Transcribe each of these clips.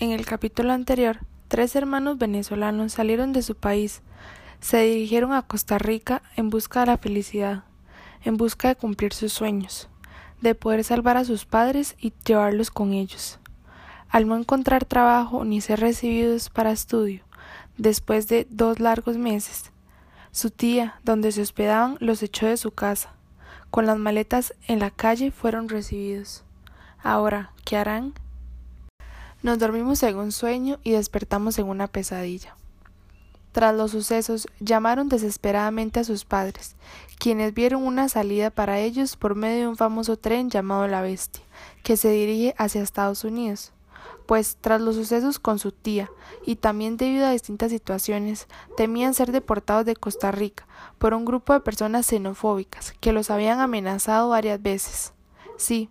En el capítulo anterior, tres hermanos venezolanos salieron de su país, se dirigieron a Costa Rica en busca de la felicidad, en busca de cumplir sus sueños, de poder salvar a sus padres y llevarlos con ellos. Al no encontrar trabajo ni ser recibidos para estudio, después de dos largos meses, su tía, donde se hospedaban, los echó de su casa. Con las maletas en la calle fueron recibidos. Ahora, ¿qué harán? Nos dormimos en un sueño y despertamos en una pesadilla. Tras los sucesos, llamaron desesperadamente a sus padres, quienes vieron una salida para ellos por medio de un famoso tren llamado La Bestia, que se dirige hacia Estados Unidos. Pues tras los sucesos con su tía, y también debido a distintas situaciones, temían ser deportados de Costa Rica por un grupo de personas xenofóbicas que los habían amenazado varias veces. Sí,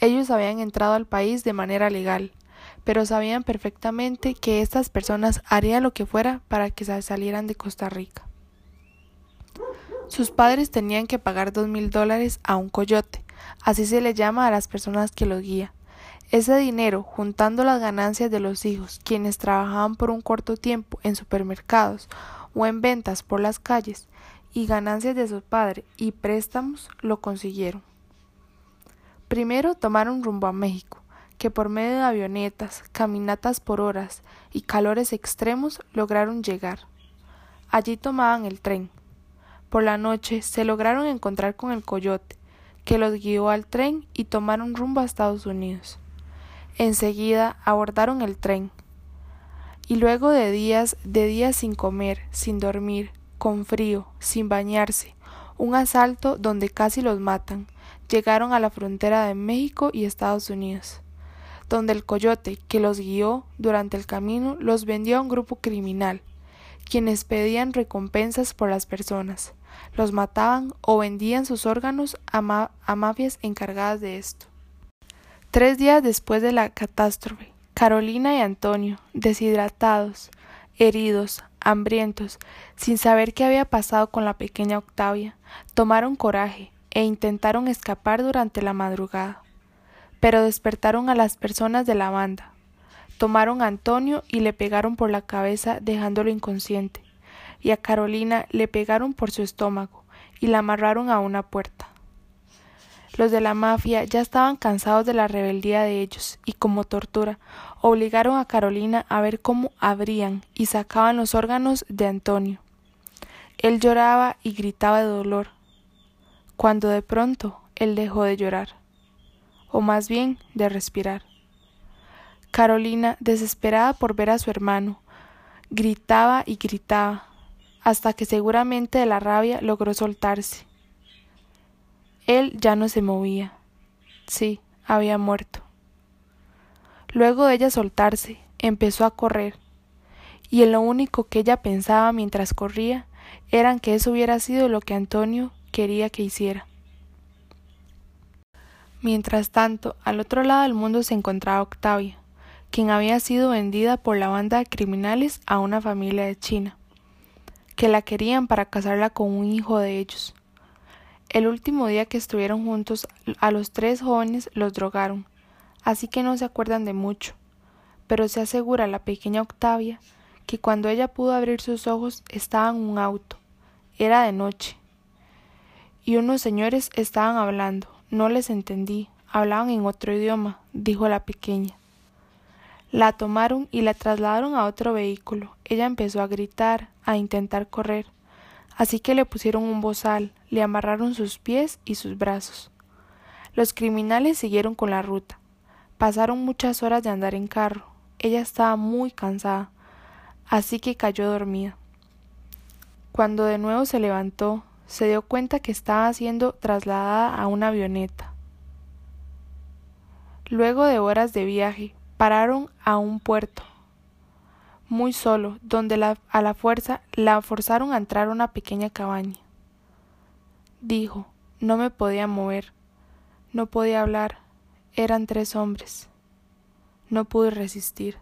ellos habían entrado al país de manera legal, pero sabían perfectamente que estas personas harían lo que fuera para que salieran de Costa Rica. Sus padres tenían que pagar dos mil dólares a un coyote, así se le llama a las personas que los guía. Ese dinero, juntando las ganancias de los hijos, quienes trabajaban por un corto tiempo en supermercados o en ventas por las calles, y ganancias de su padre y préstamos, lo consiguieron. Primero tomaron rumbo a México, que por medio de avionetas, caminatas por horas y calores extremos lograron llegar. Allí tomaban el tren. Por la noche se lograron encontrar con el coyote, que los guió al tren y tomaron rumbo a Estados Unidos. Enseguida abordaron el tren. Y luego de días, de días sin comer, sin dormir, con frío, sin bañarse, un asalto donde casi los matan, llegaron a la frontera de México y Estados Unidos donde el coyote que los guió durante el camino los vendió a un grupo criminal, quienes pedían recompensas por las personas, los mataban o vendían sus órganos a, a mafias encargadas de esto. Tres días después de la catástrofe, Carolina y Antonio, deshidratados, heridos, hambrientos, sin saber qué había pasado con la pequeña Octavia, tomaron coraje e intentaron escapar durante la madrugada pero despertaron a las personas de la banda. Tomaron a Antonio y le pegaron por la cabeza dejándolo inconsciente, y a Carolina le pegaron por su estómago y la amarraron a una puerta. Los de la mafia ya estaban cansados de la rebeldía de ellos y como tortura obligaron a Carolina a ver cómo abrían y sacaban los órganos de Antonio. Él lloraba y gritaba de dolor, cuando de pronto él dejó de llorar o más bien de respirar. Carolina, desesperada por ver a su hermano, gritaba y gritaba, hasta que seguramente de la rabia logró soltarse. Él ya no se movía. Sí, había muerto. Luego de ella soltarse, empezó a correr, y en lo único que ella pensaba mientras corría era que eso hubiera sido lo que Antonio quería que hiciera. Mientras tanto, al otro lado del mundo se encontraba Octavia, quien había sido vendida por la banda de criminales a una familia de China, que la querían para casarla con un hijo de ellos. El último día que estuvieron juntos, a los tres jóvenes los drogaron, así que no se acuerdan de mucho, pero se asegura la pequeña Octavia que cuando ella pudo abrir sus ojos estaba en un auto. Era de noche. Y unos señores estaban hablando, no les entendí. Hablaban en otro idioma, dijo la pequeña. La tomaron y la trasladaron a otro vehículo. Ella empezó a gritar, a intentar correr. Así que le pusieron un bozal, le amarraron sus pies y sus brazos. Los criminales siguieron con la ruta. Pasaron muchas horas de andar en carro. Ella estaba muy cansada, así que cayó dormida. Cuando de nuevo se levantó, se dio cuenta que estaba siendo trasladada a una avioneta. Luego de horas de viaje, pararon a un puerto muy solo, donde a la fuerza la forzaron a entrar a una pequeña cabaña. Dijo, no me podía mover, no podía hablar, eran tres hombres. No pude resistir.